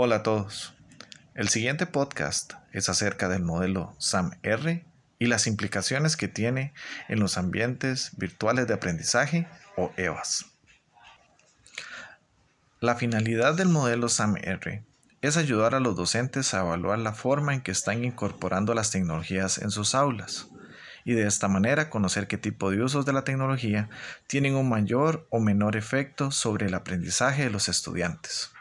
Hola a todos. El siguiente podcast es acerca del modelo SAM-R y las implicaciones que tiene en los ambientes virtuales de aprendizaje o EVAs. La finalidad del modelo SAM-R es ayudar a los docentes a evaluar la forma en que están incorporando las tecnologías en sus aulas y de esta manera conocer qué tipo de usos de la tecnología tienen un mayor o menor efecto sobre el aprendizaje de los estudiantes.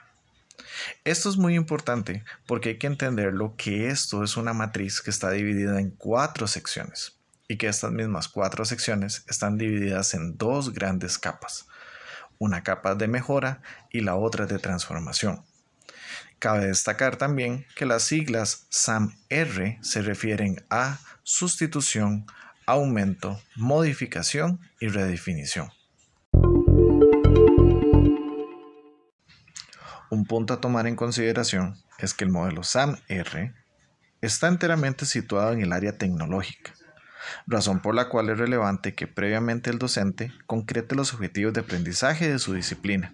Esto es muy importante porque hay que entenderlo que esto es una matriz que está dividida en cuatro secciones y que estas mismas cuatro secciones están divididas en dos grandes capas, una capa de mejora y la otra de transformación. Cabe destacar también que las siglas SAM-R se refieren a sustitución, aumento, modificación y redefinición. Un punto a tomar en consideración es que el modelo SAM-R está enteramente situado en el área tecnológica, razón por la cual es relevante que previamente el docente concrete los objetivos de aprendizaje de su disciplina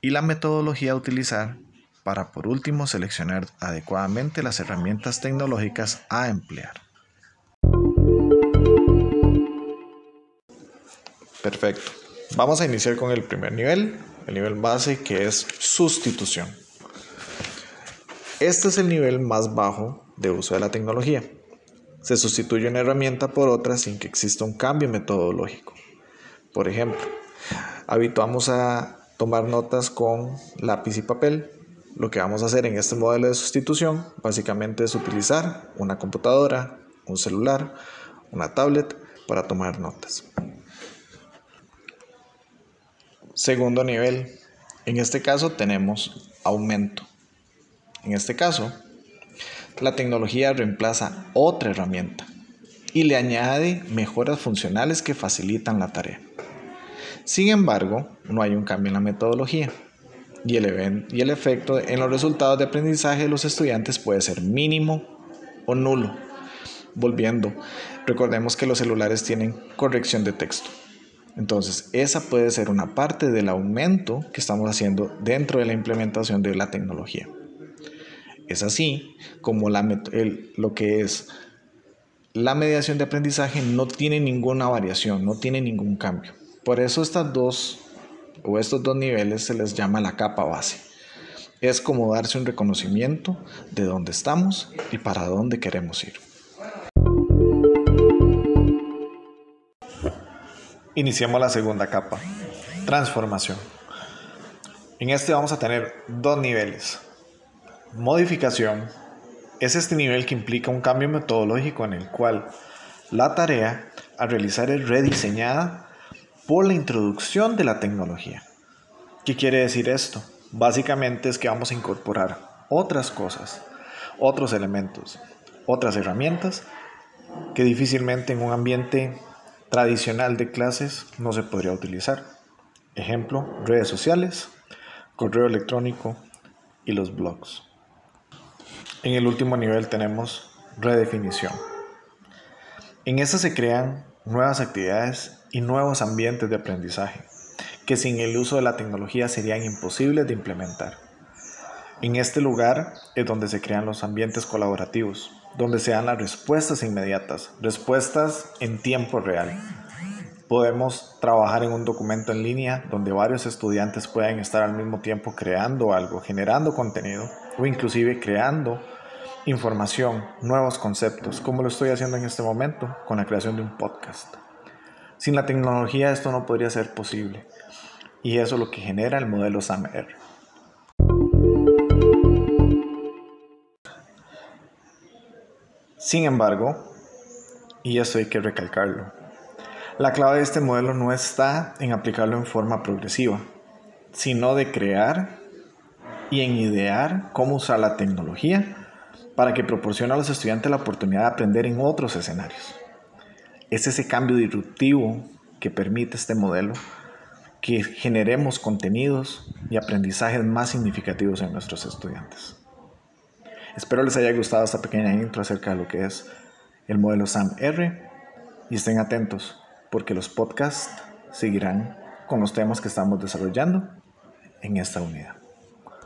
y la metodología a utilizar para por último seleccionar adecuadamente las herramientas tecnológicas a emplear. Perfecto. Vamos a iniciar con el primer nivel, el nivel base que es sustitución. Este es el nivel más bajo de uso de la tecnología. Se sustituye una herramienta por otra sin que exista un cambio metodológico. Por ejemplo, habituamos a tomar notas con lápiz y papel. Lo que vamos a hacer en este modelo de sustitución básicamente es utilizar una computadora, un celular, una tablet para tomar notas. Segundo nivel. En este caso tenemos aumento. En este caso, la tecnología reemplaza otra herramienta y le añade mejoras funcionales que facilitan la tarea. Sin embargo, no hay un cambio en la metodología y el, y el efecto en los resultados de aprendizaje de los estudiantes puede ser mínimo o nulo. Volviendo, recordemos que los celulares tienen corrección de texto. Entonces, esa puede ser una parte del aumento que estamos haciendo dentro de la implementación de la tecnología. Es así como lo que es la mediación de aprendizaje no tiene ninguna variación, no tiene ningún cambio. Por eso estas dos o estos dos niveles se les llama la capa base. Es como darse un reconocimiento de dónde estamos y para dónde queremos ir. Iniciamos la segunda capa, transformación. En este vamos a tener dos niveles. Modificación es este nivel que implica un cambio metodológico en el cual la tarea a realizar es rediseñada por la introducción de la tecnología. ¿Qué quiere decir esto? Básicamente es que vamos a incorporar otras cosas, otros elementos, otras herramientas que difícilmente en un ambiente tradicional de clases no se podría utilizar. Ejemplo, redes sociales, correo electrónico y los blogs. En el último nivel tenemos redefinición. En esta se crean nuevas actividades y nuevos ambientes de aprendizaje que sin el uso de la tecnología serían imposibles de implementar. En este lugar es donde se crean los ambientes colaborativos, donde se dan las respuestas inmediatas, respuestas en tiempo real. Podemos trabajar en un documento en línea donde varios estudiantes pueden estar al mismo tiempo creando algo, generando contenido o inclusive creando información, nuevos conceptos, como lo estoy haciendo en este momento con la creación de un podcast. Sin la tecnología esto no podría ser posible y eso es lo que genera el modelo SAMR. Sin embargo, y eso hay que recalcarlo, la clave de este modelo no está en aplicarlo en forma progresiva, sino de crear y en idear cómo usar la tecnología para que proporcione a los estudiantes la oportunidad de aprender en otros escenarios. Es ese cambio disruptivo que permite este modelo que generemos contenidos y aprendizajes más significativos en nuestros estudiantes. Espero les haya gustado esta pequeña intro acerca de lo que es el modelo SAM-R y estén atentos porque los podcasts seguirán con los temas que estamos desarrollando en esta unidad.